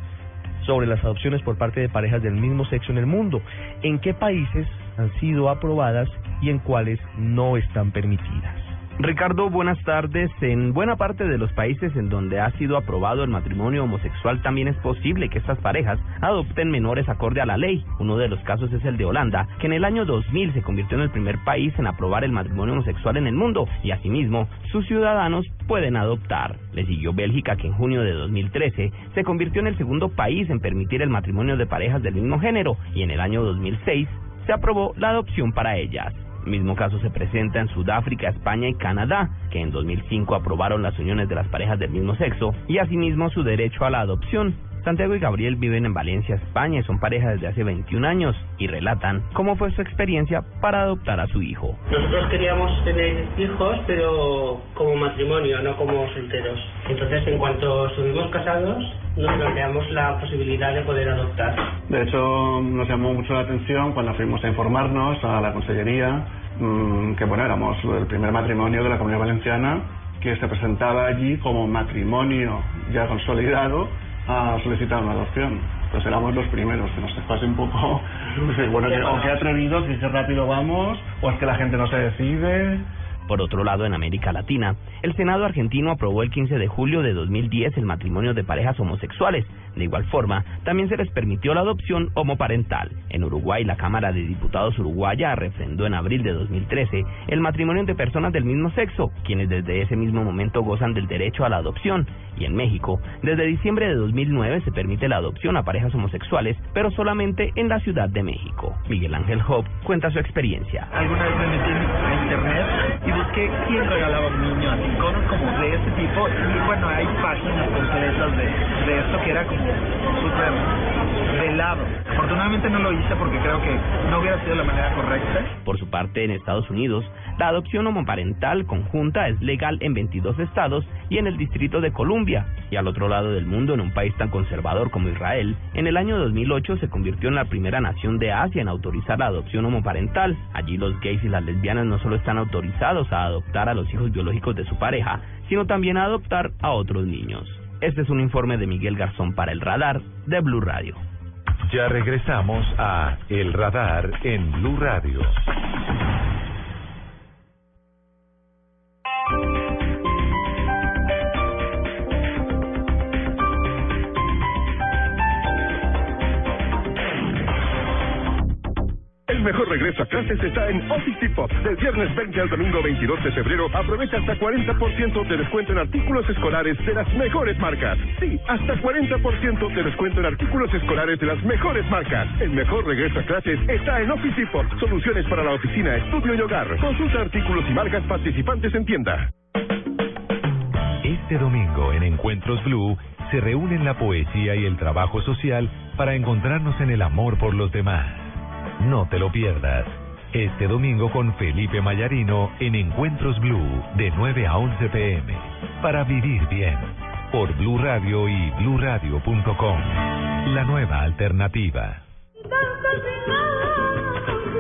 sobre las adopciones por parte de parejas del mismo sexo en el mundo, en qué países han sido aprobadas y en cuáles no están permitidas. Ricardo, buenas tardes. En buena parte de los países en donde ha sido aprobado el matrimonio homosexual también es posible que estas parejas adopten menores acorde a la ley. Uno de los casos es el de Holanda, que en el año 2000 se convirtió en el primer país en aprobar el matrimonio homosexual en el mundo y asimismo sus ciudadanos pueden adoptar. Le siguió Bélgica, que en junio de 2013 se convirtió en el segundo país en permitir el matrimonio de parejas del mismo género y en el año 2006 se aprobó la adopción para ellas. Mismo caso se presenta en Sudáfrica, España y Canadá, que en 2005 aprobaron las uniones de las parejas del mismo sexo y asimismo su derecho a la adopción. Santiago y Gabriel viven en Valencia, España y son pareja desde hace 21 años y relatan cómo fue su experiencia para adoptar a su hijo. Nosotros queríamos tener hijos, pero como matrimonio, no como solteros. Entonces, en cuanto estuvimos casados, nos planteamos la posibilidad de poder adoptar. De hecho, nos llamó mucho la atención cuando fuimos a informarnos a la consellería mm, que, bueno, éramos el primer matrimonio de la Comunidad Valenciana que se presentaba allí como matrimonio ya consolidado a solicitar una adopción. Pues éramos los primeros, que nos dejó así un poco... bueno, que, o qué atrevidos, y qué rápido vamos, o es que la gente no se decide... Por otro lado, en América Latina, el Senado argentino aprobó el 15 de julio de 2010 el matrimonio de parejas homosexuales. De igual forma, también se les permitió la adopción homoparental. En Uruguay, la Cámara de Diputados uruguaya refrendó en abril de 2013 el matrimonio entre personas del mismo sexo, quienes desde ese mismo momento gozan del derecho a la adopción. Y en México, desde diciembre de 2009 se permite la adopción a parejas homosexuales, pero solamente en la Ciudad de México. Miguel Ángel Hope cuenta su experiencia. Alguna vez me metí en internet y busqué quién regalaba un niño a iconos como de este tipo y bueno, hay páginas completas de, de esto que era como súper velado. Afortunadamente no lo hice porque creo que no hubiera sido la manera correcta. Por su parte, en Estados Unidos, la adopción homoparental conjunta es legal en 22 estados y en el Distrito de Columbia. Y al otro lado del mundo, en un país tan conservador como Israel, en el año 2008 se convirtió en la primera nación de Asia en autorizar la adopción homoparental. Allí los gays y las lesbianas no solo están autorizados a adoptar a los hijos biológicos de su pareja, sino también a adoptar a otros niños. Este es un informe de Miguel Garzón para el Radar de Blue Radio. Ya regresamos a El Radar en Blue Radio. El mejor regreso a clases está en Office Depot. Del viernes 20 al domingo 22 de febrero, aprovecha hasta 40% de descuento en artículos escolares de las mejores marcas. Sí, hasta 40% de descuento en artículos escolares de las mejores marcas. El mejor regreso a clases está en Office Depot. Soluciones para la oficina, estudio y hogar. Consulta artículos y marcas participantes en tienda. Este domingo en Encuentros Blue se reúnen la poesía y el trabajo social para encontrarnos en el amor por los demás. No te lo pierdas. Este domingo con Felipe Mayarino en Encuentros Blue de 9 a 11 pm. Para vivir bien. Por Blue Radio y bluradio.com. La nueva alternativa.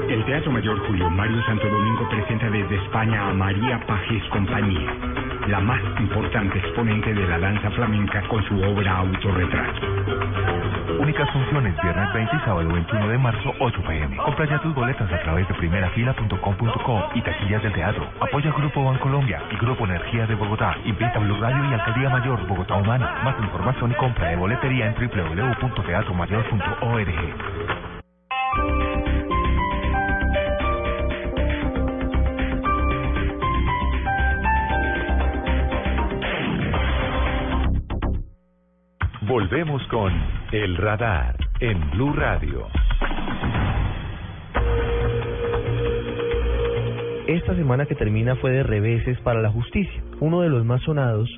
El Teatro Mayor Julio Mario Santo Domingo presenta desde España a María Pajes Compañía, la más importante exponente de la danza flamenca con su obra Autorretrato. Únicas funciones viernes 20 y sábado 21 de marzo 8 pm. Compra ya tus boletas a través de primerafila.com.co y taquillas del teatro. Apoya Grupo Bancolombia y Grupo Energía de Bogotá. Invita Blue Radio y Alcaldía Mayor Bogotá Humana. Más información y compra de boletería en www.teatromayor.org. Volvemos con El Radar en Blue Radio. Esta semana que termina fue de reveses para la justicia. Uno de los más sonados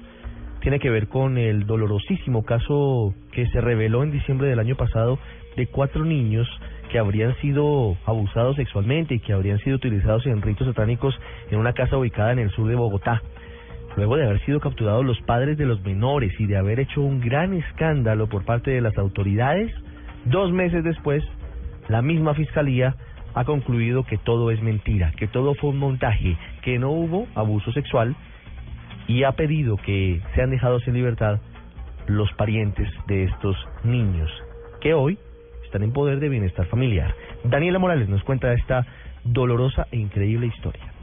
tiene que ver con el dolorosísimo caso que se reveló en diciembre del año pasado de cuatro niños que habrían sido abusados sexualmente y que habrían sido utilizados en ritos satánicos en una casa ubicada en el sur de Bogotá. Luego de haber sido capturados los padres de los menores y de haber hecho un gran escándalo por parte de las autoridades, dos meses después, la misma fiscalía ha concluido que todo es mentira, que todo fue un montaje, que no hubo abuso sexual y ha pedido que sean dejados en libertad los parientes de estos niños que hoy están en poder de bienestar familiar. Daniela Morales nos cuenta esta dolorosa e increíble historia.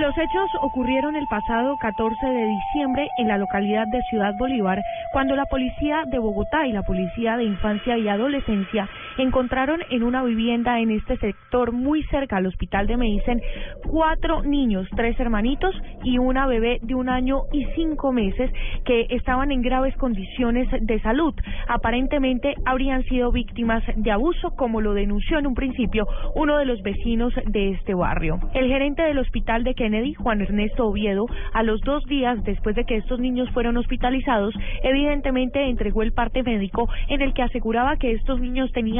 Los hechos ocurrieron el pasado 14 de diciembre en la localidad de Ciudad Bolívar, cuando la policía de Bogotá y la policía de infancia y adolescencia encontraron en una vivienda en este sector muy cerca al hospital de Medicen cuatro niños, tres hermanitos y una bebé de un año y cinco meses que estaban en graves condiciones de salud. Aparentemente habrían sido víctimas de abuso, como lo denunció en un principio uno de los vecinos de este barrio. El gerente del hospital de Kennedy, Juan Ernesto Oviedo, a los dos días después de que estos niños fueron hospitalizados, evidentemente entregó el parte médico en el que aseguraba que estos niños tenían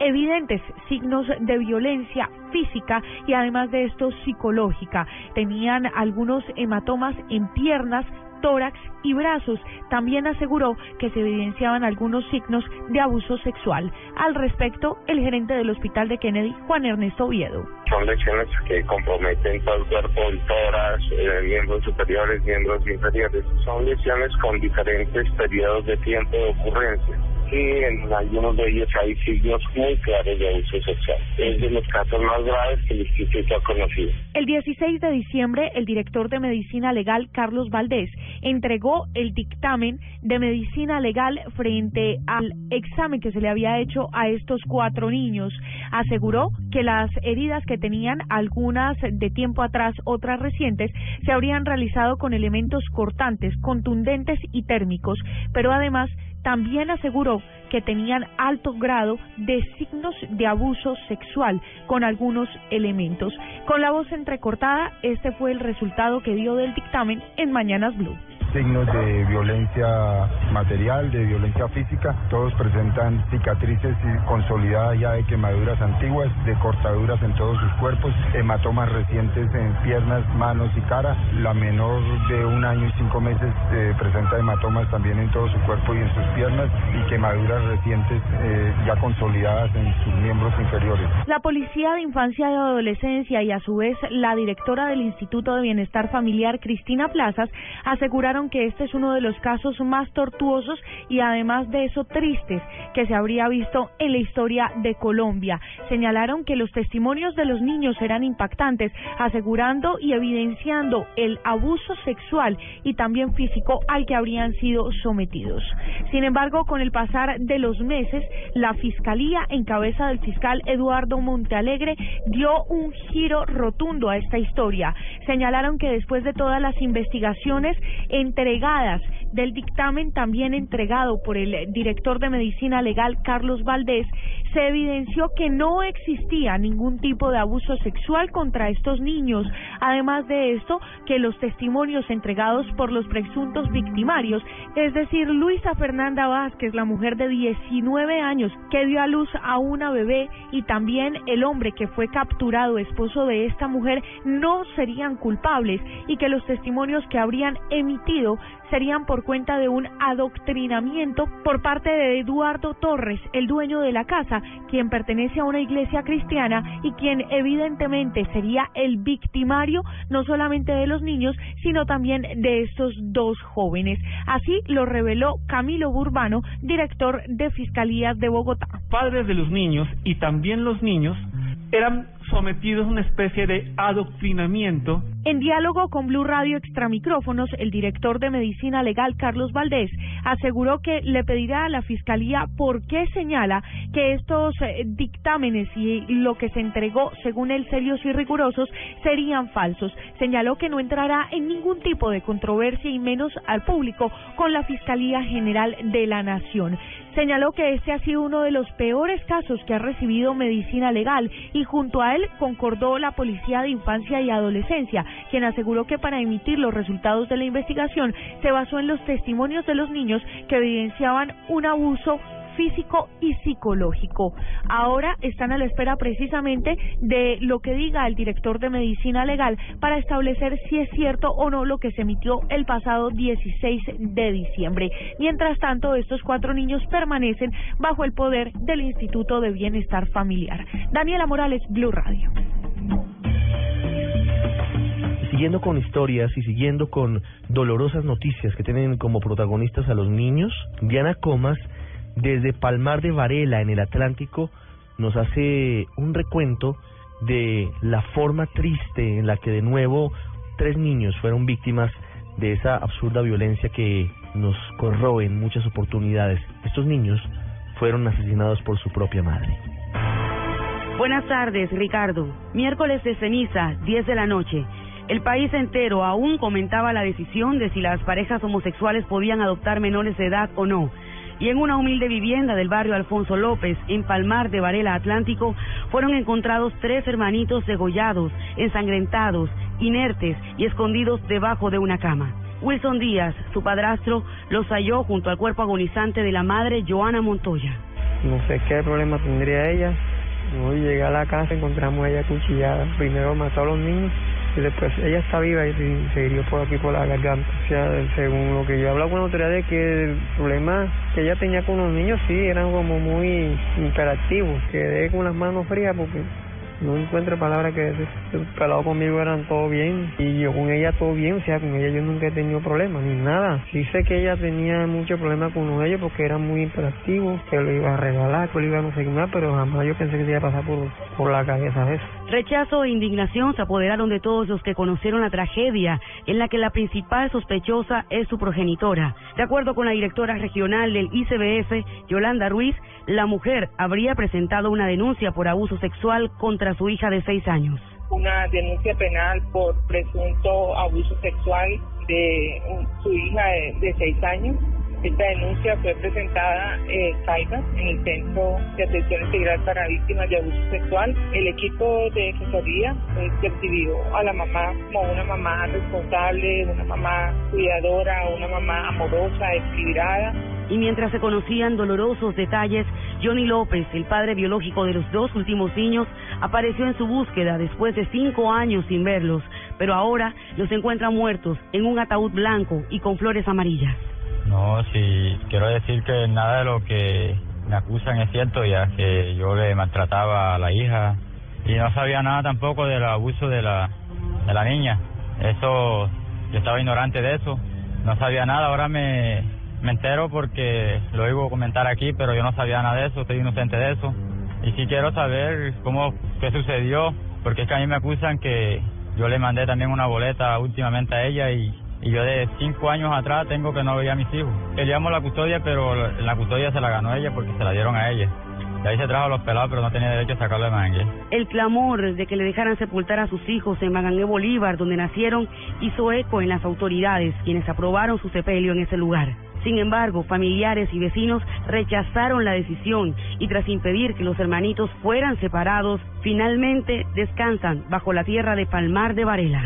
evidentes signos de violencia física y además de esto psicológica. Tenían algunos hematomas en piernas, tórax y brazos. También aseguró que se evidenciaban algunos signos de abuso sexual. Al respecto, el gerente del hospital de Kennedy, Juan Ernesto Oviedo. Son lesiones que comprometen todo el cuerpo, el tórax, eh, miembros superiores, miembros inferiores. Son lesiones con diferentes periodos de tiempo de ocurrencia y en algunos de ellos hay signos muy claros de abuso sexual. Es de los casos más graves que el instituto ha conocido. El 16 de diciembre, el director de Medicina Legal, Carlos Valdés, entregó el dictamen de medicina legal frente al examen que se le había hecho a estos cuatro niños. Aseguró que las heridas que tenían, algunas de tiempo atrás, otras recientes, se habrían realizado con elementos cortantes, contundentes y térmicos, pero además también aseguró que tenían alto grado de signos de abuso sexual con algunos elementos. Con la voz entrecortada, este fue el resultado que dio del dictamen en Mañanas Blue signos de violencia material, de violencia física. Todos presentan cicatrices consolidadas ya de quemaduras antiguas, de cortaduras en todos sus cuerpos, hematomas recientes en piernas, manos y cara. La menor de un año y cinco meses eh, presenta hematomas también en todo su cuerpo y en sus piernas y quemaduras recientes eh, ya consolidadas en sus miembros inferiores. La Policía de Infancia y Adolescencia y a su vez la directora del Instituto de Bienestar Familiar, Cristina Plazas, aseguraron que este es uno de los casos más tortuosos y además de eso tristes que se habría visto en la historia de Colombia. Señalaron que los testimonios de los niños eran impactantes, asegurando y evidenciando el abuso sexual y también físico al que habrían sido sometidos. Sin embargo, con el pasar de los meses, la Fiscalía, en cabeza del fiscal Eduardo Montealegre, dio un giro rotundo a esta historia. Señalaron que después de todas las investigaciones, en entregadas del dictamen también entregado por el director de Medicina Legal Carlos Valdés, se evidenció que no existía ningún tipo de abuso sexual contra estos niños. Además de esto, que los testimonios entregados por los presuntos victimarios, es decir, Luisa Fernanda Vázquez, la mujer de 19 años que dio a luz a una bebé, y también el hombre que fue capturado, esposo de esta mujer, no serían culpables y que los testimonios que habrían emitido serían por cuenta de un adoctrinamiento por parte de Eduardo Torres, el dueño de la casa, quien pertenece a una iglesia cristiana y quien evidentemente sería el victimario no solamente de los niños, sino también de estos dos jóvenes. Así lo reveló Camilo Burbano, director de Fiscalías de Bogotá. Padres de los niños y también los niños eran sometidos a una especie de adoctrinamiento. En diálogo con Blue Radio Extramicrófonos, el director de Medicina Legal, Carlos Valdés, aseguró que le pedirá a la Fiscalía por qué señala que estos eh, dictámenes y lo que se entregó, según él, serios y rigurosos, serían falsos. Señaló que no entrará en ningún tipo de controversia y menos al público con la Fiscalía General de la Nación. Señaló que este ha sido uno de los peores casos que ha recibido medicina legal y junto a él concordó la Policía de Infancia y Adolescencia, quien aseguró que para emitir los resultados de la investigación se basó en los testimonios de los niños que evidenciaban un abuso físico y psicológico. Ahora están a la espera precisamente de lo que diga el director de medicina legal para establecer si es cierto o no lo que se emitió el pasado 16 de diciembre. Mientras tanto, estos cuatro niños permanecen bajo el poder del Instituto de Bienestar Familiar. Daniela Morales, Blue Radio siguiendo con historias y siguiendo con dolorosas noticias que tienen como protagonistas a los niños, Diana Comas desde Palmar de Varela, en el Atlántico, nos hace un recuento de la forma triste en la que de nuevo tres niños fueron víctimas de esa absurda violencia que nos corroe en muchas oportunidades. Estos niños fueron asesinados por su propia madre. Buenas tardes, Ricardo. Miércoles de ceniza, 10 de la noche. El país entero aún comentaba la decisión de si las parejas homosexuales podían adoptar menores de edad o no y en una humilde vivienda del barrio Alfonso López, en Palmar de Varela Atlántico, fueron encontrados tres hermanitos degollados, ensangrentados, inertes y escondidos debajo de una cama. Wilson Díaz, su padrastro, los halló junto al cuerpo agonizante de la madre Joana Montoya. No sé qué problema tendría ella. Hoy llegué a la casa, encontramos a ella cuchillada. Primero mató a los niños y después ella está viva y se hirió por aquí por la garganta. O sea, según lo que yo he hablado con la autoridad de que el problema que ella tenía con los niños sí eran como muy imperativos, quedé con las manos frías porque no encuentro palabras que decir. El pelado conmigo eran todo bien y yo con ella todo bien, o sea, con ella yo nunca he tenido problemas ni nada. Sí sé que ella tenía muchos problemas con uno de ellos porque eran muy imperativos, que lo iba a regalar, que lo iba a no sé qué pero jamás yo pensé que se iba a pasar por, por la cabeza eso. Rechazo e indignación se apoderaron de todos los que conocieron la tragedia en la que la principal sospechosa es su progenitora. De acuerdo con la directora regional del ICBF, Yolanda Ruiz, la mujer habría presentado una denuncia por abuso sexual contra su hija de seis años. Una denuncia penal por presunto abuso sexual de su hija de seis años esta denuncia fue presentada en CAIDA, en el Centro de Atención Integral para Víctimas de Abuso Sexual. El equipo de defensoría pues, percibió a la mamá como una mamá responsable, una mamá cuidadora, una mamá amorosa, equilibrada. Y mientras se conocían dolorosos detalles, Johnny López, el padre biológico de los dos últimos niños, apareció en su búsqueda después de cinco años sin verlos, pero ahora los encuentra muertos en un ataúd blanco y con flores amarillas. No, sí, quiero decir que nada de lo que me acusan es cierto, ya que yo le maltrataba a la hija y no sabía nada tampoco del abuso de la, de la niña. Eso, yo estaba ignorante de eso, no sabía nada, ahora me, me entero porque lo oigo comentar aquí, pero yo no sabía nada de eso, estoy inocente de eso. Y sí quiero saber cómo, qué sucedió, porque es que a mí me acusan que yo le mandé también una boleta últimamente a ella y y yo de cinco años atrás tengo que no veía a mis hijos. Queríamos la custodia, pero la custodia se la ganó ella porque se la dieron a ella. De ahí se trajo a los pelados, pero no tenía derecho a sacarlo de Mangue. El clamor de que le dejaran sepultar a sus hijos en Magangue Bolívar, donde nacieron, hizo eco en las autoridades, quienes aprobaron su sepelio en ese lugar. Sin embargo, familiares y vecinos rechazaron la decisión y tras impedir que los hermanitos fueran separados, finalmente descansan bajo la tierra de Palmar de Varela.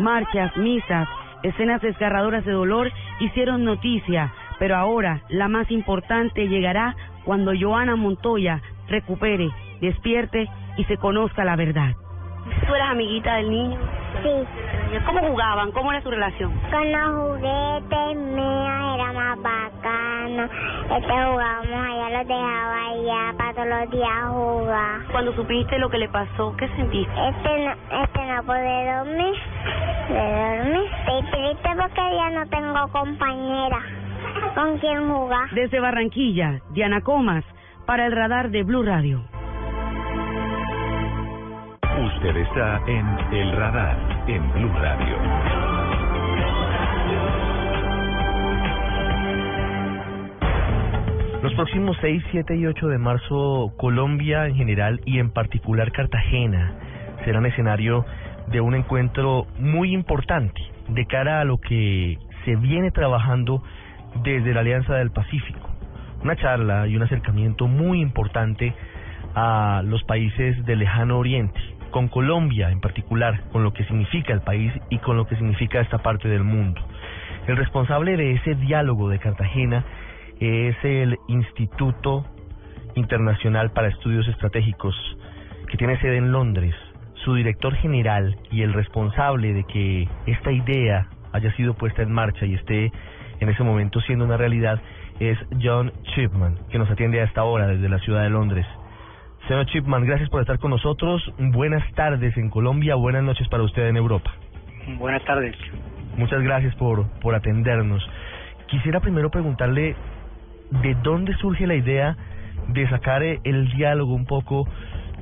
Marchas, misas, escenas desgarradoras de dolor hicieron noticia, pero ahora la más importante llegará cuando Joana Montoya recupere, despierte y se conozca la verdad. ¿Tú eras amiguita del niño? Sí. ¿Cómo jugaban? ¿Cómo era su relación? Con los juguetes míos más bacano. Este jugábamos allá, los dejaba allá para todos los días jugar. Cuando supiste lo que le pasó, ¿qué sentiste? Este no, este no puede dormir. de dormir. Estoy triste porque ya no tengo compañera con quien jugar. Desde Barranquilla, Diana Comas, para el radar de Blue Radio. Usted está en El Radar, en Blue Radio. Los próximos 6, 7 y 8 de marzo, Colombia en general y en particular Cartagena serán escenario de un encuentro muy importante de cara a lo que se viene trabajando desde la Alianza del Pacífico. Una charla y un acercamiento muy importante a los países del lejano oriente, con Colombia en particular, con lo que significa el país y con lo que significa esta parte del mundo. El responsable de ese diálogo de Cartagena es el Instituto Internacional para Estudios Estratégicos, que tiene sede en Londres. Su director general y el responsable de que esta idea haya sido puesta en marcha y esté en ese momento siendo una realidad es John Chipman, que nos atiende a esta hora desde la ciudad de Londres. Señor Chipman, gracias por estar con nosotros. Buenas tardes en Colombia, buenas noches para usted en Europa. Buenas tardes. Muchas gracias por, por atendernos. Quisiera primero preguntarle de dónde surge la idea de sacar eh, el diálogo un poco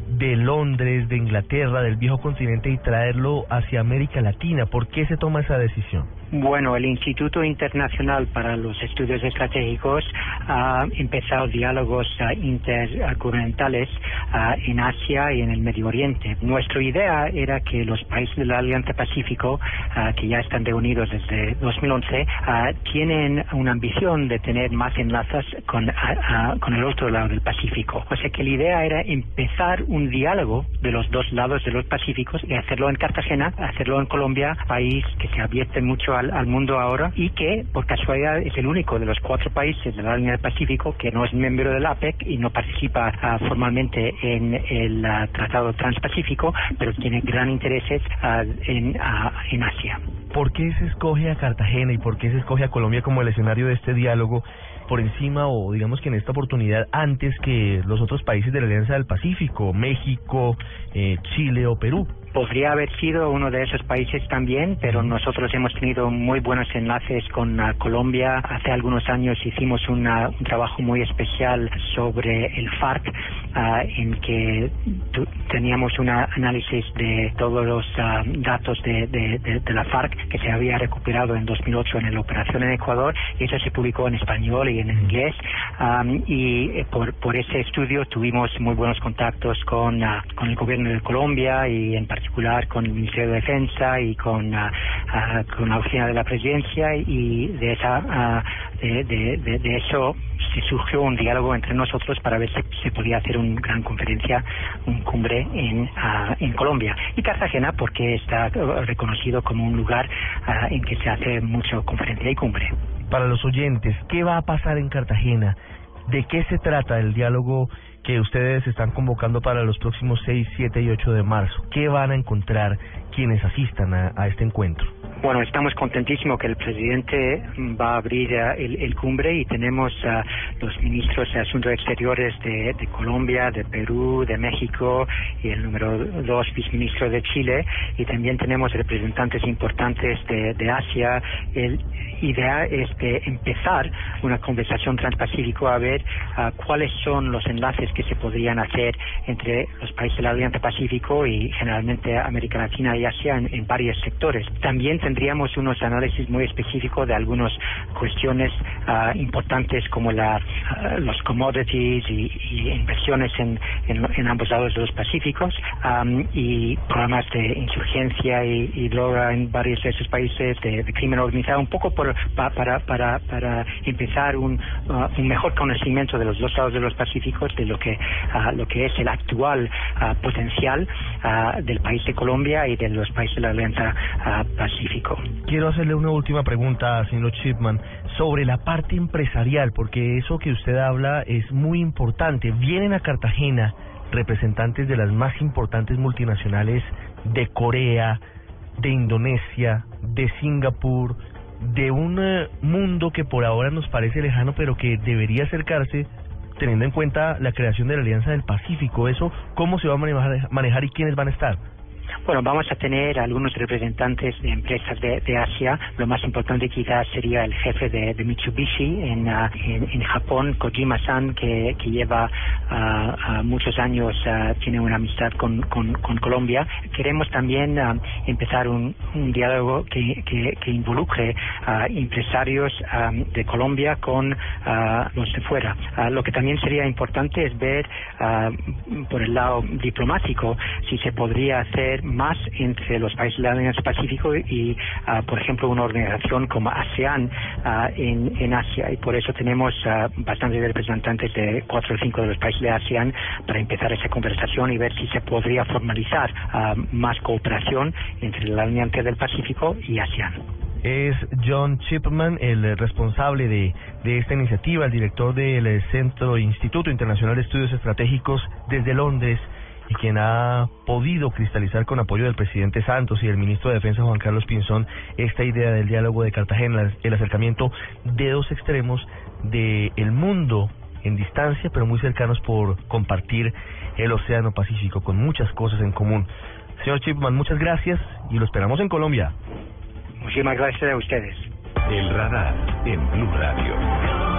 de Londres, de Inglaterra, del viejo continente y traerlo hacia América Latina. ¿Por qué se toma esa decisión? Bueno, el Instituto Internacional para los Estudios Estratégicos ha empezado diálogos uh, intergubernamentales uh, en Asia y en el Medio Oriente. Nuestra idea era que los países de la Alianza Pacífico, uh, que ya están reunidos desde 2011, tienen una ambición de tener más enlaces con, el otro lado del Pacífico. O sea que la idea era empezar un diálogo de los dos lados de los Pacíficos y hacerlo en Cartagena, hacerlo en Colombia, país que se advierte mucho al, mundo ahora y que, por casualidad, es el único de los cuatro países de la línea del Pacífico que no es miembro del APEC y no participa uh, formalmente en el uh, Tratado Transpacífico, pero tiene gran intereses uh, en, en Asia. ¿Por qué se escoge a Cartagena y por qué se escoge a Colombia como el escenario de este diálogo? por encima o digamos que en esta oportunidad antes que los otros países de la Alianza del Pacífico, México, eh, Chile o Perú podría haber sido uno de esos países también, pero nosotros hemos tenido muy buenos enlaces con uh, Colombia. Hace algunos años hicimos una, un trabajo muy especial sobre el FARC, uh, en que teníamos un análisis de todos los uh, datos de, de, de, la FARC que se había recuperado en 2008 en la operación en Ecuador, y eso se publicó en español y en inglés. Um, y eh, por, por ese estudio tuvimos muy buenos contactos con, con el gobierno de Colombia y en particular con el Ministerio de Defensa y con, uh, uh, con la oficina de la presidencia y de esa uh, de, de, de, eso se surgió un diálogo entre nosotros para ver si se podía hacer una gran conferencia, un cumbre en, en Colombia. Y Cartagena porque está reconocido como un lugar en que se hace mucha conferencia y cumbre. Para los oyentes, ¿qué va a pasar en Cartagena? ¿De qué se trata el diálogo que ustedes están convocando para los próximos 6, 7 y 8 de marzo. ¿Qué van a encontrar quienes asistan a, a este encuentro? Bueno, estamos contentísimos que el presidente va a abrir uh, el, cumbre y tenemos uh, los ministros de Asuntos Exteriores de, de, Colombia, de Perú, de México y el número dos viceministro de Chile y también tenemos representantes importantes de, Asia. El idea es de empezar una conversación transpacífico a ver cuáles son los enlaces que se podrían hacer entre los países de la Alianza Pacífico y generalmente América Latina y Asia en, en varios sectores. También tendríamos unos análisis muy específicos de algunas cuestiones uh, importantes como la, uh, los commodities y, inversiones en, en, en, ambos lados de los Pacíficos um, y programas de insurgencia y, y, droga en varios de esos países de, de crimen organizado, un poco por, pa, para, para, para empezar un, uh, un mejor conocimiento de los dos lados de los Pacíficos de lo que, lo que es el actual potencial del país de Colombia y de los países de la Alianza Pacífica. Quiero hacerle una última pregunta, señor Chipman, sobre la parte empresarial, porque eso que usted habla es muy importante. Vienen a Cartagena representantes de las más importantes multinacionales de Corea, de Indonesia, de Singapur, de un eh, mundo que por ahora nos parece lejano, pero que debería acercarse teniendo en cuenta la creación de la Alianza del Pacífico. ¿Eso cómo se va a manejar, manejar y quiénes van a estar? Bueno, vamos a tener algunos representantes de empresas de, de Asia. Lo más importante quizás sería el jefe de, Mitsubishi en, ah, en, Japón, Kojima-san, que, que lleva ah, muchos años, tiene una amistad con, Colombia. Queremos también empezar un, diálogo que, que, involucre a empresarios de Colombia con los de fuera. Lo que también sería importante es ver por el lado diplomático si se podría hacer más entre los países de la Alianza Pacífico y, ah, por ejemplo, una organización como ASEAN ah, en, en Asia. Y por eso tenemos ah, bastantes representantes de cuatro o cinco de los países de ASEAN para empezar esa conversación y ver si se podría formalizar más cooperación entre la Alianza del Pacífico y ASEAN. Es John Chipman, el responsable de, de esta iniciativa, el director del Centro Instituto Internacional de Estudios Estratégicos desde Londres y quien ha podido cristalizar con apoyo del presidente Santos y del ministro de Defensa Juan Carlos Pinzón esta idea del diálogo de Cartagena, el acercamiento de dos extremos del mundo en distancia, pero muy cercanos por compartir el Océano Pacífico, con muchas cosas en común. Señor Chipman, muchas gracias y lo esperamos en Colombia. Muchísimas gracias a ustedes. El radar en Blue Radio.